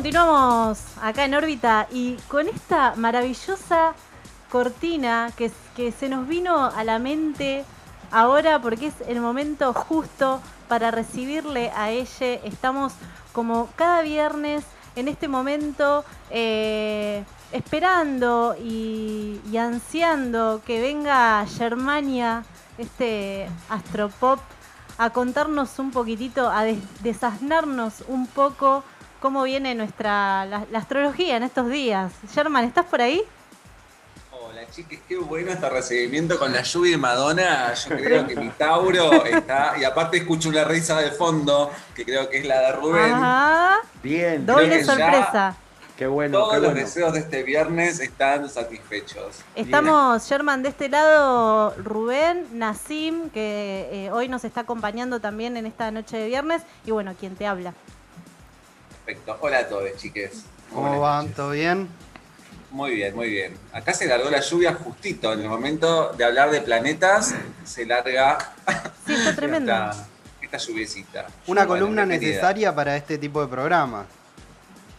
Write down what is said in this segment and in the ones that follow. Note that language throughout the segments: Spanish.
continuamos acá en órbita y con esta maravillosa cortina que, se nos vino a la mente ahora porque es el momento justo para recibirle a ella. Estamos como cada viernes en este momento eh, esperando y, y ansiando que venga Germania, este astropop, a contarnos un poquitito, a des- desasnarnos un poco cómo viene nuestra la, la astrología en estos días. German, ¿estás por ahí? Hola chiques, qué bueno este recibimiento con la lluvia de Madonna. Yo creo que mi Tauro está. Y aparte escucho una risa de fondo, que creo que es la de Rubén. Ajá. Bien, Creo Doble sorpresa. qué bueno. Todos qué los deseos de este viernes están satisfechos. Estamos, German, de este lado, Rubén, Nasim, que eh, hoy nos está acompañando también en esta noche de viernes, y bueno, quien te habla. Perfecto. Hola a todos, chiques. ¿Cómo van? noches. ¿Todo bien? Muy bien, muy bien. Acá se largó la lluvia justito. En el momento de hablar de planetas, se larga Sí, está tremendo. esta, esta lluviecita. Una columna necesaria para este tipo de programa.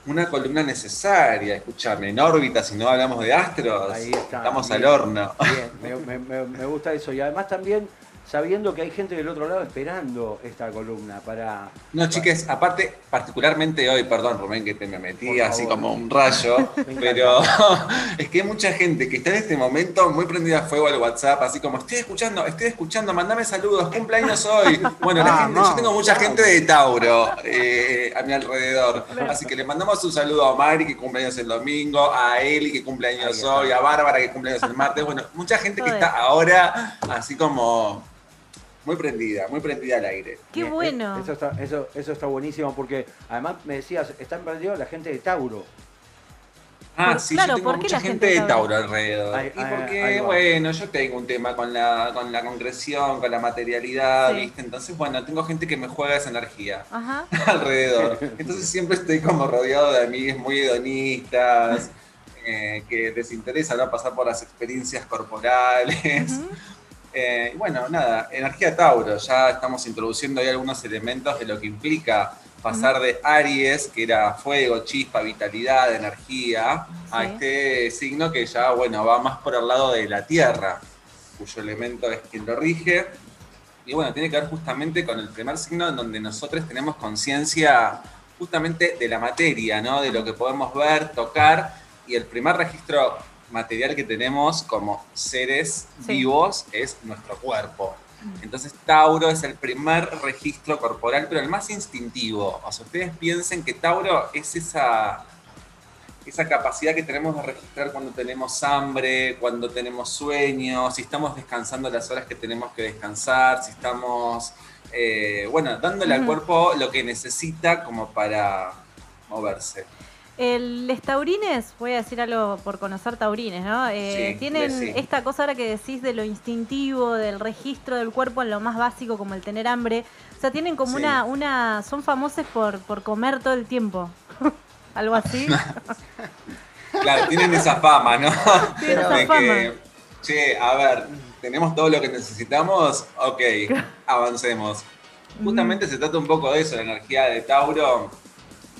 Una columna necesaria, escúchame, en órbita, si no hablamos de astros, Ahí está, estamos bien. al horno. Bien, me, me- me- me gusta eso. Y además también sabiendo que hay gente del otro lado esperando esta columna para... No, chiques, aparte, particularmente hoy, perdón, Rubén, que te me metí Por así favor. como un rayo, pero es que hay mucha gente que está en este momento muy prendida a fuego al WhatsApp, así como, estoy escuchando, estoy escuchando, mandame saludos, cumpleaños hoy. Bueno, la Ah, gente, no. yo tengo mucha gente de Tauro eh, a mi alrededor, así que le mandamos un saludo a Mari, que cumpleaños el domingo, a Eli, que cumpleaños hoy, a Bárbara, que cumpleaños el martes, bueno, mucha gente que está ahora así como muy prendida, muy prendida al aire. Qué Bien, bueno. Eso está, eso, eso está buenísimo porque además me decías, está emprendido la gente de Tauro. Ah, Por- sí, claro, yo tengo ¿por qué mucha la gente gente de Tauro alrededor. Ahí- y ahí- porque, ahí bueno, yo tengo un tema con la, con la concreción, con la materialidad, Sí. ¿viste? Entonces, bueno, tengo gente que me juega esa energía Ajá. alrededor. Entonces siempre estoy como rodeado de amigos muy hedonistas, eh, que les interesa ¿no? pasar por las experiencias corporales. Eh, bueno, nada, energía Tauro, ya estamos introduciendo ahí algunos elementos de lo que implica pasar de Aries, que era fuego, chispa, vitalidad, energía, a este signo que ya, bueno, va más por el lado de la Tierra, cuyo elemento es quien lo rige. Y bueno, tiene que ver justamente con el primer signo en donde nosotros tenemos conciencia justamente de la materia, ¿no? De lo que podemos ver, tocar, y el primer registro material que tenemos como seres Sí. vivos es nuestro cuerpo. Entonces Tauro es el primer registro corporal, pero el más instintivo. O sea, ustedes piensen que Tauro es esa, esa capacidad que tenemos de registrar cuando tenemos hambre, cuando tenemos sueño, si estamos descansando las horas que tenemos que descansar, si estamos, eh, bueno, dándole al cuerpo lo que necesita como para moverse. El, los taurines, voy a decir algo por conocer taurines, ¿no? Eh, Sí, tienen esta cosa ahora que decís de lo instintivo, del registro del cuerpo en lo más básico, como el tener hambre. O sea, tienen como Sí. una, una, son famosos por, por comer todo el tiempo. Algo así. Claro, tienen esa fama, ¿no? Tienen esa fama. que, che, a ver, ¿tenemos todo lo que necesitamos? Ok, avancemos. Justamente se trata un poco de eso, la energía de Tauro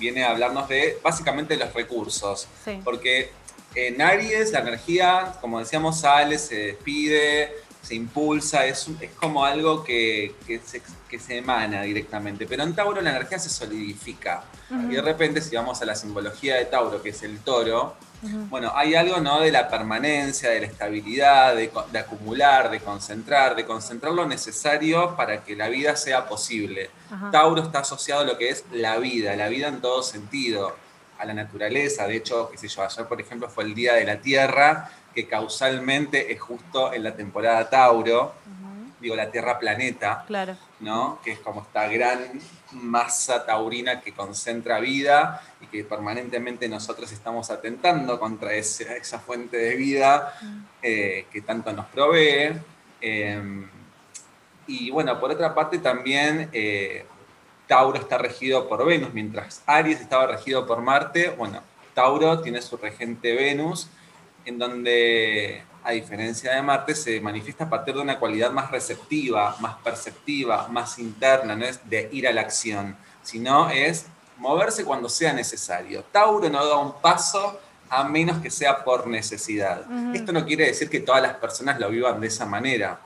viene a hablarnos de básicamente los recursos. Sí. Porque en Aries la energía, como decíamos, sale, se despide, se impulsa, es, es como algo que, que se, que se emana directamente. Pero en Tauro la energía se solidifica. Y de repente, si vamos a la simbología de Tauro, que es el toro, Bueno, hay algo ¿no? de la permanencia, de la estabilidad, de, acumular, de concentrar, de concentrar lo necesario para que la vida sea posible. Tauro está asociado a lo que es la vida, la vida en todo sentido, a la naturaleza. De hecho, qué sé yo, ayer por ejemplo fue el Día de la Tierra, que causalmente es justo en la temporada Tauro. Digo, la Tierra planeta, Claro. ¿no? Que es como esta gran masa taurina que concentra vida y que permanentemente nosotros estamos atentando contra ese- esa fuente de vida eh, que tanto nos provee. Eh, y bueno, por otra parte también eh, Tauro está regido por Venus, mientras Aries estaba regido por Marte, bueno, Tauro tiene su regente Venus, en donde, a diferencia de Marte, se manifiesta a partir de una cualidad más receptiva, más perceptiva, más interna, no es de ir a la acción, sino es moverse cuando sea necesario. Tauro no da un paso a menos que sea por necesidad. Esto no quiere decir que todas las personas lo vivan de esa manera,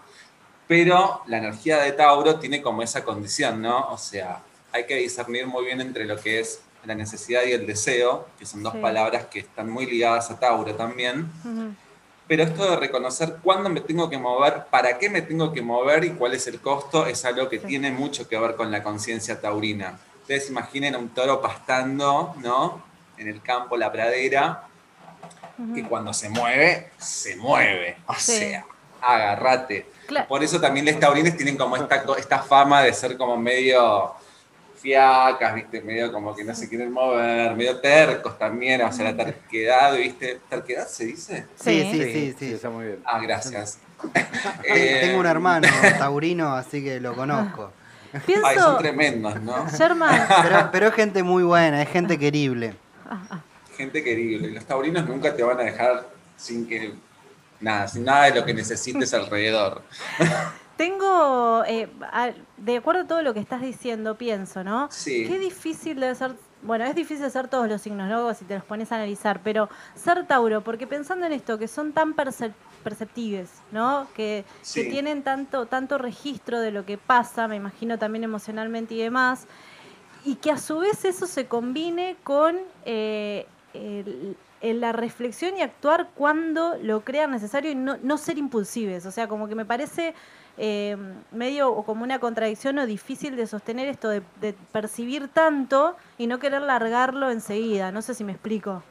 pero la energía de Tauro tiene como esa condición, ¿no? O sea, hay que discernir muy bien entre lo que es la necesidad y el deseo, que son dos Sí. palabras que están muy ligadas a Tauro también. Ujú. Pero esto de reconocer cuándo me tengo que mover, para qué me tengo que mover y cuál es el costo, es algo que Sí. tiene mucho que ver con la conciencia taurina. Ustedes imaginen a un toro pastando, ¿no? En el campo, la pradera, que cuando se mueve, se mueve. O Sí. sea, agárrate. Claro. Por eso también los taurines tienen como esta, co- esta fama de ser como medio fiacas, ¿viste? Medio como que no se quieren mover, medio tercos también, o sea, la terquedad, ¿viste? ¿Terquedad se dice? Sí, sí, sí, sí. está muy bien. Ah, gracias. Te- Tengo un Eh, hermano taurino, así que lo conozco. Ay, Pienso, son tremendos, ¿no? Sherman, Pero, pero es gente muy buena, es gente querible. Gente querida. Los taurinos nunca te van a dejar sin que. Nada, sin nada de lo que necesites alrededor. Tengo, eh, a- de acuerdo a todo lo que estás diciendo, pienso, ¿no? Sí. Qué difícil debe ser, bueno, es difícil ser todos los signos, ¿no? Si te los pones a analizar, pero ser Tauro, porque pensando en esto, que son tan percep- perceptibles, ¿no? Que, que Sí. tienen tanto, tanto registro de lo que pasa, me imagino también emocionalmente y demás, y que a su vez eso se combine con eh, el- la reflexión y actuar cuando lo crean necesario y no, no ser impulsives. O sea, como que me parece eh, medio o como una contradicción o difícil de sostener esto de, de percibir tanto y no querer largarlo enseguida. No sé si me explico.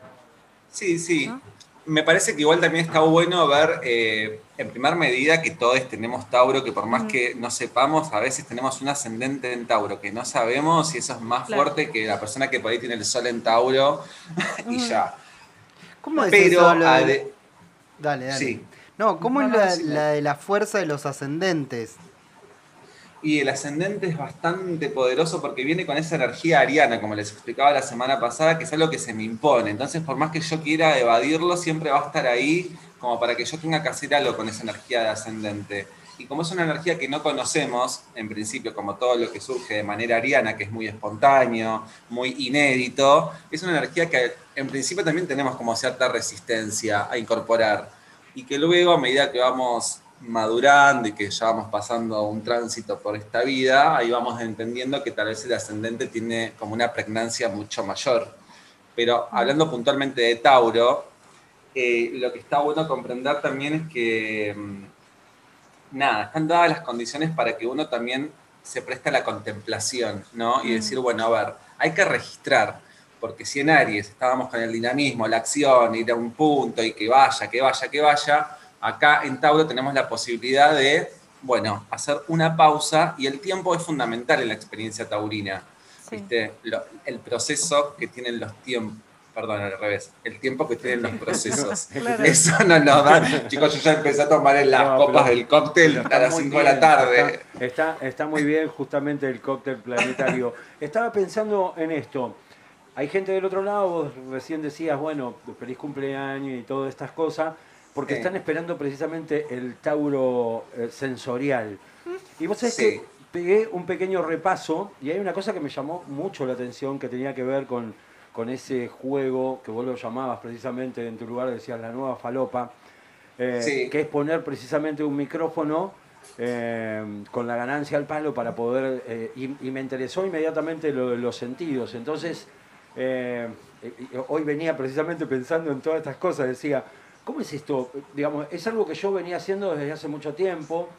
Sí, sí. ¿No? Me parece que igual también está bueno ver, eh, en primer medida, que todos tenemos Tauro, que por más que no sepamos, a veces tenemos un ascendente en Tauro, que no sabemos si eso es más Claro. fuerte que la persona que por ahí tiene el sol en Tauro y ya. ¿Cómo es Pero, eso? lo de- ade- Dale, dale. Sí. No, ¿cómo No, es la, la de la fuerza de los ascendentes? Y el ascendente es bastante poderoso porque viene con esa energía ariana, como les explicaba la semana pasada, que es algo que se me impone. Entonces, por más que yo quiera evadirlo, siempre va a estar ahí como para que yo tenga que hacer algo con esa energía de ascendente. Y como es una energía que no conocemos, en principio, como todo lo que surge de manera ariana, que es muy espontáneo, muy inédito, es una energía que en principio también tenemos como cierta resistencia a incorporar. Y que luego, a medida que vamos madurando y que ya vamos pasando un tránsito por esta vida, ahí vamos entendiendo que tal vez el ascendente tiene como una pregnancia mucho mayor. Pero hablando puntualmente de Tauro, eh, lo que está bueno comprender también es que, mm, nada, están dadas las condiciones para que uno también se preste a la contemplación, ¿no? Y Mm. decir, bueno, a ver, hay que registrar, porque si en Aries estábamos con el dinamismo, la acción, ir a un punto y que vaya, que vaya, que vaya, acá en Tauro tenemos la posibilidad de, bueno, hacer una pausa y el tiempo es fundamental en la experiencia taurina. Sí. ¿Viste? Lo- el proceso que tienen los tiempos, perdón, al revés, el tiempo que tienen los procesos. Claro. Eso no nos da. Chicos, yo ya empecé a tomar en las No, copas pero- del cóctel a las muy 5 de la tarde. Está, está, está muy bien justamente el cóctel planetario. Estaba pensando en esto. Hay gente del otro lado, vos recién decías, bueno, feliz cumpleaños y todas estas cosas, porque Sí. están esperando precisamente el Tauro eh, sensorial. Y vos sabés Sí. que pegué un pequeño repaso y hay una cosa que me llamó mucho la atención que tenía que ver con, con ese juego que vos lo llamabas precisamente en tu lugar, decías la nueva falopa, eh, Sí. que es poner precisamente un micrófono eh, con la ganancia al palo para poder... eh, y, y me interesó inmediatamente lo de los sentidos. Entonces, eh, hoy venía precisamente pensando en todas estas cosas, decía, ¿cómo es esto? Digamos, es algo que yo venía haciendo desde hace mucho tiempo,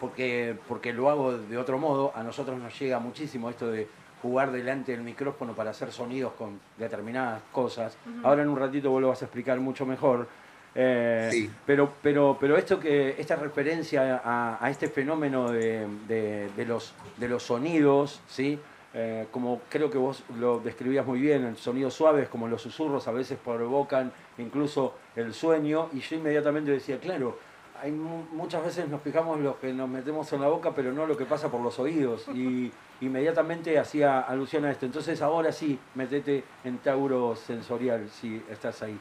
porque, porque lo hago de otro modo. A nosotros nos llega muchísimo esto de jugar delante del micrófono para hacer sonidos con determinadas cosas. Ahora en un ratito vos lo vas a explicar mucho mejor. Eh, Sí. pero, pero, pero esto que, esta referencia a, a este fenómeno de, de- de los, de los sonidos, ¿sí? Eh, como creo que vos lo describías muy bien, el sonidos suaves como los susurros a veces provocan incluso el sueño, y yo inmediatamente decía, claro, hay mu- muchas veces nos fijamos lo que nos metemos en la boca, pero no lo que pasa por los oídos, y inmediatamente hacía alusión a esto. Entonces ahora sí, metete en Tauro sensorial, si estás ahí.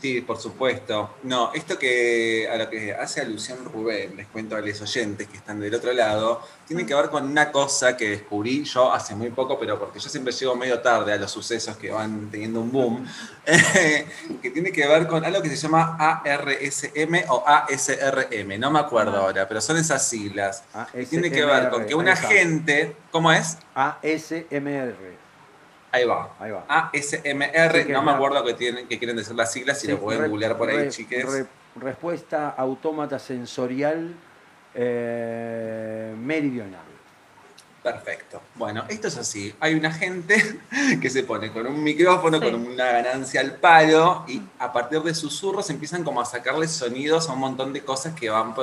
Sí, por supuesto. No, esto que a lo que hace alusión Rubén, les cuento a los oyentes que están del otro lado, tiene que ver con una cosa que descubrí yo hace muy poco, pero porque yo siempre llego medio tarde a los sucesos que van teniendo un boom, que tiene que ver con algo que se llama ARSM o ASRM, no me acuerdo ahora, pero son esas siglas. Tiene que ver con que una gente, ¿cómo es? ASMR. Ahí va. Ahí va. ASMR, no me acuerdo qué, tienen, que quieren decir las siglas, si lo pueden googlear por ahí, chiques. respuesta autómata sensorial eh, meridional. Perfecto. Bueno, esto es así. Hay una gente que se pone con un micrófono, con una ganancia al palo, y a partir de susurros empiezan como a sacarle sonidos a un montón de cosas que van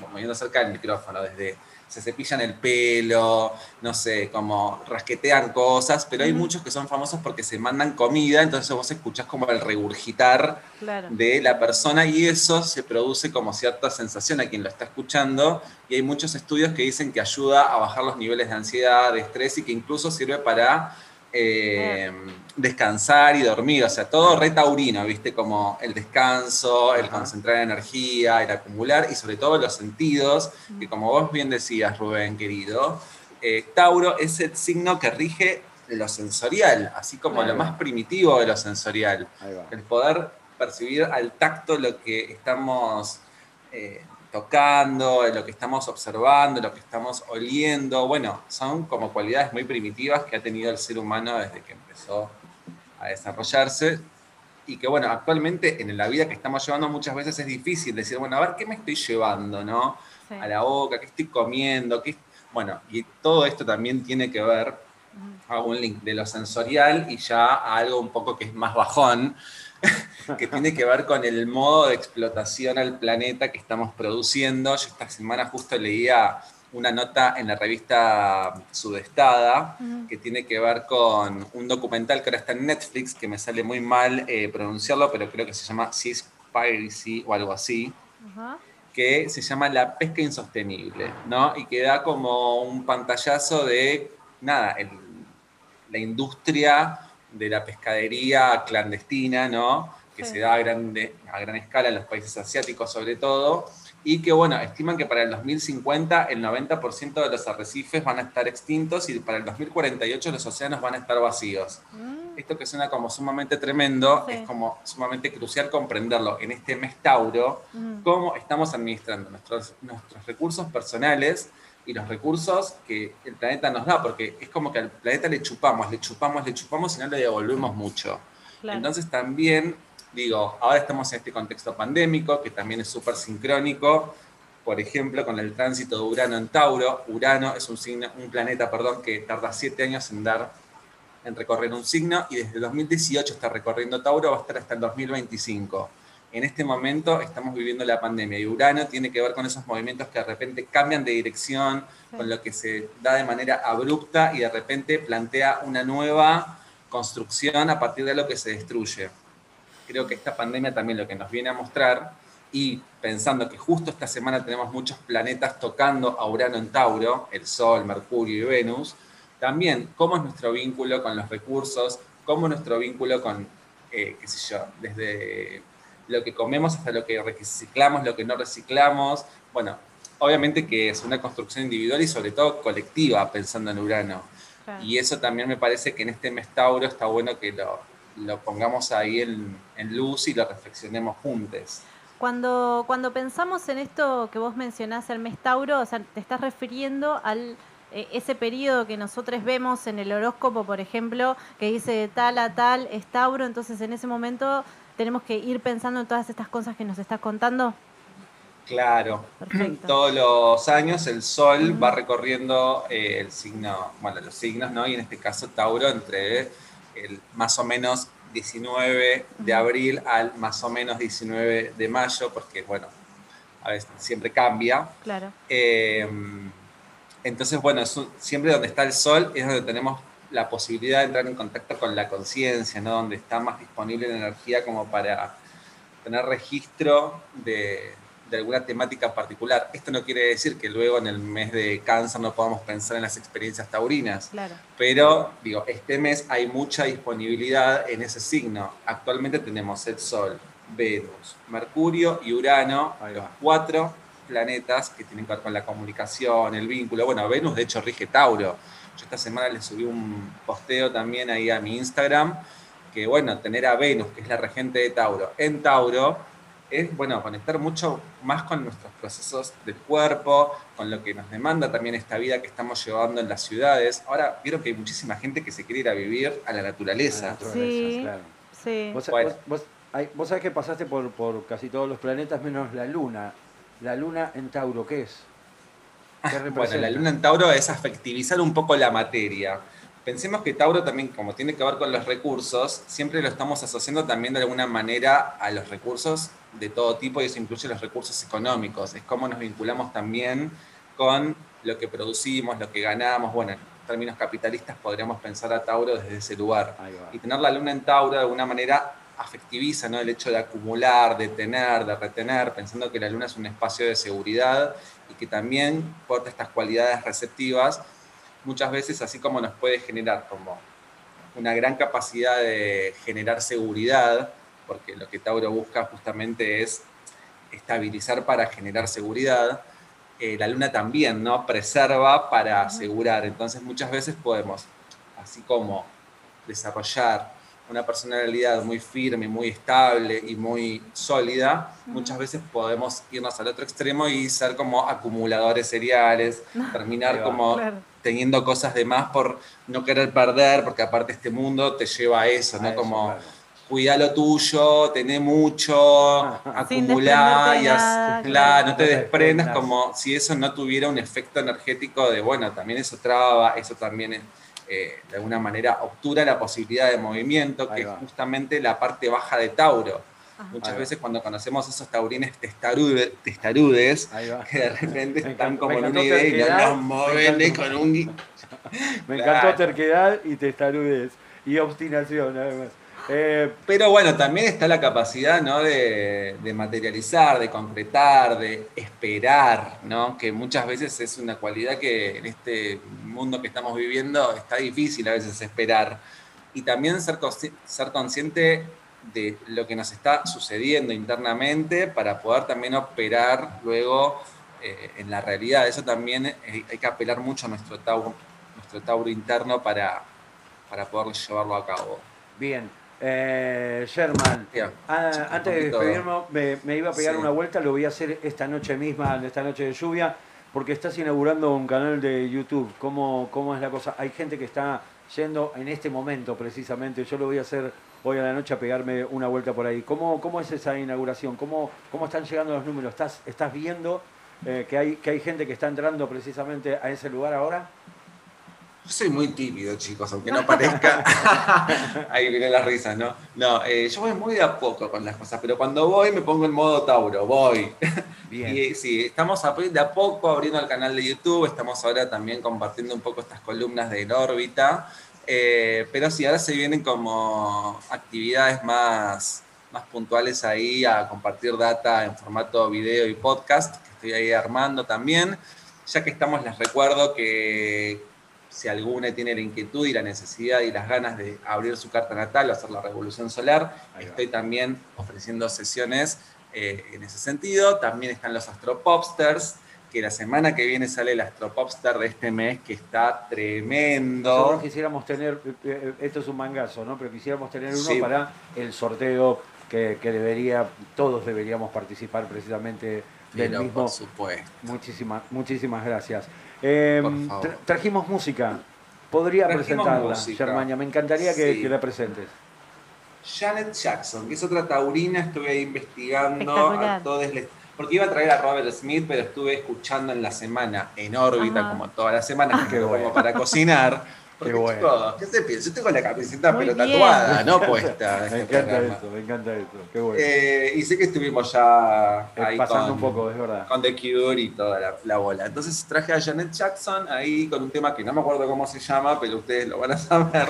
moviendo cerca del micrófono, desde se cepillan el pelo, no sé, como rasquetean cosas, pero hay muchos que son famosos porque se mandan comida, entonces vos escuchás como el regurgitar de la persona y eso se produce como cierta sensación a quien lo está escuchando y hay muchos estudios que dicen que ayuda a bajar los niveles de ansiedad, de estrés y que incluso sirve para eh, descansar y dormir, o sea, todo retaurino, ¿viste? Como el descanso, el concentrar energía, el acumular y sobre todo los sentidos, que como vos bien decías, Rubén, querido, eh, Tauro es el signo que rige lo sensorial, así como lo más primitivo de lo sensorial, el poder percibir al tacto lo que estamos eh, tocando, lo que estamos observando, lo que estamos oliendo. Bueno, son como cualidades muy primitivas que ha tenido el ser humano desde que empezó a desarrollarse y que bueno, actualmente en la vida que estamos llevando muchas veces es difícil decir, bueno, a ver, ¿qué me estoy llevando, no? A la boca, ¿qué estoy comiendo? ¿Qué... Bueno, y todo esto también tiene que ver, hago un link de lo sensorial y ya a algo un poco que es más bajón, que tiene que ver con el modo de explotación al planeta que estamos produciendo. Yo esta semana justo leía una nota en la revista Sudestada que tiene que ver con un documental que ahora está en Netflix, que me sale muy mal eh, pronunciarlo, pero creo que se llama Seaspiracy o algo así, que se llama La pesca insostenible, ¿no? Y que da como un pantallazo de, nada, la industria de la pescadería clandestina, ¿no? Que se da a, grande, a gran escala en los países asiáticos sobre todo, y que, bueno, estiman que para el 2050 el 90% de los arrecifes van a estar extintos y para el 2048 los océanos van a estar vacíos. Mm. Esto que suena como sumamente tremendo, es como sumamente crucial comprenderlo en este mes Tauro, mm. cómo estamos administrando nuestros, nuestros recursos personales y los recursos que el planeta nos da, porque es como que al planeta le chupamos, le chupamos, le chupamos y no le devolvemos mucho. Entonces también, digo, ahora estamos en este contexto pandémico, que también es súper sincrónico, por ejemplo, con el tránsito de Urano en Tauro. Urano es un, signo, un planeta perdón, que tarda siete años en dar en recorrer un signo y desde 2018 está recorriendo Tauro, va a estar hasta el 2025 en este momento estamos viviendo la pandemia y Urano tiene que ver con esos movimientos que de repente cambian de dirección, con lo que se da de manera abrupta y de repente plantea una nueva construcción a partir de lo que se destruye. Creo que esta pandemia también lo que nos viene a mostrar y pensando que justo esta semana tenemos muchos planetas tocando a Urano en Tauro, el Sol, Mercurio y Venus, también cómo es nuestro vínculo con los recursos, cómo es nuestro vínculo con, eh, qué sé yo, desde lo que comemos hasta lo que reciclamos, lo que no reciclamos. Bueno, obviamente que es una construcción individual y sobre todo colectiva, pensando en Urano. Y eso también me parece que en este mes Tauro está bueno que lo, lo pongamos ahí en, en, luz y lo reflexionemos juntos. Cuando, cuando pensamos en esto que vos mencionás, el mes Tauro, o sea, te estás refiriendo al eh, ese periodo que nosotros vemos en el horóscopo, por ejemplo, que dice de tal a tal es Tauro, entonces en ese momento tenemos que ir pensando en todas estas cosas que nos estás contando? Claro. Todos los años el Sol va recorriendo eh, el signo, bueno, los signos, ¿no? Y en este caso Tauro entre el más o menos 19 de abril al más o menos 19 de mayo, porque bueno, a veces siempre cambia. Claro. Em, entonces, bueno, siempre donde está el Sol es donde tenemos la posibilidad de entrar en contacto con la conciencia, ¿no? donde está más disponible la energía como para tener registro de, alguna temática particular. Esto no quiere decir que luego en el mes de cáncer no podamos pensar en las experiencias taurinas, claro. pero digo, este mes hay mucha disponibilidad en ese signo. Actualmente tenemos el Sol, Venus, Mercurio y Urano, los cuatro planetas que tienen que ver con la comunicación, el vínculo. Bueno, Venus de hecho rige Tauro. Yo esta semana le subí un posteo también ahí a mi Instagram, que bueno, tener a Venus, que es la regente de Tauro, en Tauro, es bueno, conectar mucho más con nuestros procesos del cuerpo, con lo que nos demanda también esta vida que estamos llevando en las ciudades. Ahora, vieron que hay muchísima gente que se quiere ir a vivir a la naturaleza. La naturaleza, Sí. claro. Sí. Vos, Bueno. vos- vos- ay, vos sabés que pasaste por, por casi todos los planetas menos la Luna. La Luna en Tauro, ¿qué es? ¿Qué Bueno, representa? la luna en Tauro es afectivizar un poco la materia. Pensemos que Tauro también, como tiene que ver con los recursos, siempre lo estamos asociando también de alguna manera a los recursos de todo tipo y eso incluye los recursos económicos. Es cómo nos vinculamos también con lo que producimos, lo que ganamos. Bueno, en términos capitalistas podríamos pensar a Tauro desde ese lugar. Y tener la luna en Tauro de alguna manera afectiviza ¿no? el hecho de acumular, de tener, de retener, pensando que la luna es un espacio de seguridad y que también porta estas cualidades receptivas, muchas veces así como nos puede generar como una gran capacidad de generar seguridad, porque lo que Tauro busca justamente es estabilizar para generar seguridad, eh, la luna también, ¿no? Preserva para asegurar. Entonces muchas veces podemos, así como desarrollar una personalidad muy firme, muy estable y muy sólida, muchas veces podemos irnos al otro extremo y ser como acumuladores seriales, terminar como. Teniendo cosas de más por no querer perder, porque aparte este mundo te lleva a eso, A ¿no? eso, como claro. cuida lo tuyo, tené mucho, acumulá y claro, no te desprendas como si eso no tuviera un efecto energético de, bueno, también eso traba, eso también eh, de alguna manera obtura la posibilidad de movimiento, Ahí que va. es justamente la parte baja de Tauro. Ajá. Muchas veces cuando conocemos esos taurines testarude- testarudes, que de repente Me están encantó- como en una idea y me mueven con un... gui- Me Claro. encantó terquedad y testarudez. Y obstinación, además. Eh, Pero bueno, también está la capacidad ¿no? de, de materializar, de concretar, de esperar, ¿no? que muchas veces es una cualidad que en este mundo que estamos viviendo está difícil a veces esperar. Y también ser, consci- ser consciente de lo que nos está sucediendo internamente para poder también operar luego eh, en la realidad. Eso también eh, hay que apelar mucho a nuestro tauro, nuestro tauro interno para, para poder llevarlo a cabo. bien. Eh, Sherman, ah, Sí, antes de despedirnos, me, me iba a pegar Sí. una vuelta, lo voy a hacer esta noche misma, esta noche de lluvia, porque estás inaugurando un canal de YouTube. ¿Cómo, cómo es la cosa? Hay gente que está yendo en este momento precisamente. Yo lo voy a hacer hoy a la noche a pegarme una vuelta por ahí. ¿Cómo, cómo es esa inauguración? ¿Cómo, cómo están llegando los números? ¿Estás, estás viendo eh, que, hay, que hay gente que está entrando precisamente a ese lugar ahora? Yo soy muy tímido, chicos, aunque no parezca. Ahí vienen las risas, ¿no? No, eh, yo voy muy de a poco con las cosas, pero cuando voy me pongo en modo Tauro, voy. Bien. Y sí, estamos de a poco abriendo el canal de YouTube, estamos ahora también compartiendo un poco estas columnas de En órbita, eh, pero sí, ahora se vienen como actividades más, más puntuales ahí a compartir data en formato video y podcast, que estoy ahí armando también. Ya que estamos, les recuerdo que si alguna tiene la inquietud y la necesidad y las ganas de abrir su carta natal o hacer la revolución solar, estoy también ofreciendo sesiones eh, en ese sentido. También están los Astropopsters, que la semana que viene sale el Astropopster de este mes, que está tremendo. Nosotros quisiéramos tener, eh, eh, esto es un mangazo, ¿no? Pero quisiéramos tener uno Sí. para el sorteo que, que debería, todos deberíamos participar precisamente del Pero, mismo. por supuesto. Muchísimas, muchísimas gracias. Eh, tra- trajimos música. Podría Trajimos presentarla, música. Germania. Me encantaría que, Sí. que la presentes. Janet Jackson, que es otra taurina, estuve ahí investigando a todos les- porque iba a traer a Robert Smith, pero estuve escuchando en la semana, en órbita, Ajá. como todas las semanas, que lo bueno. pongo para cocinar. Porque, Qué bueno. ¿qué se piensa? Yo tengo la camiseta Muy pero bien. tatuada, no puesta. Me este encanta programa. esto, me encanta esto. Qué bueno. Eh, y sé que estuvimos ya Eh, ahí pasando con, un poco, es verdad. con The Cure y toda la, la bola. Entonces traje a Janet Jackson ahí con un tema que no me acuerdo cómo se llama, pero ustedes lo van a saber.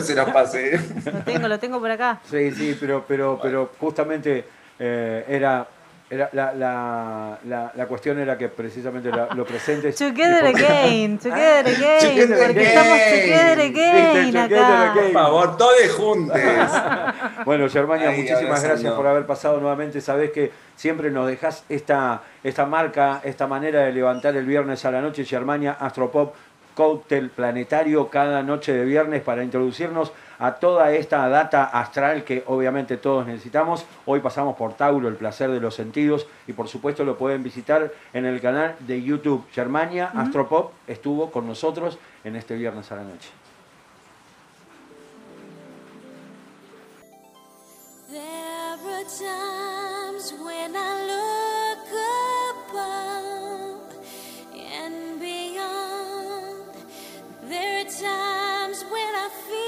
se los pasé. Lo tengo, lo tengo por acá. Sí, sí, pero, pero, pero justamente eh, era Era- la, la, la, la cuestión era que precisamente la- lo presentes. Together again, together again, Together porque again. estamos together again Viste, together acá. again. Por favor, todos juntos. Bueno, Germania, muchísimas gracias por haber pasado nuevamente. Sabés que siempre nos dejas esta, esta marca, esta manera de levantar el viernes a la noche. Germania, Astropop, cóctel planetario cada noche de viernes para introducirnos a toda esta data astral que obviamente todos necesitamos. Hoy pasamos por Tauro, el placer de los sentidos, y por supuesto lo pueden visitar en el canal de YouTube. Germania, Astropop estuvo con nosotros en este viernes a la noche. There are times when I look times when I feel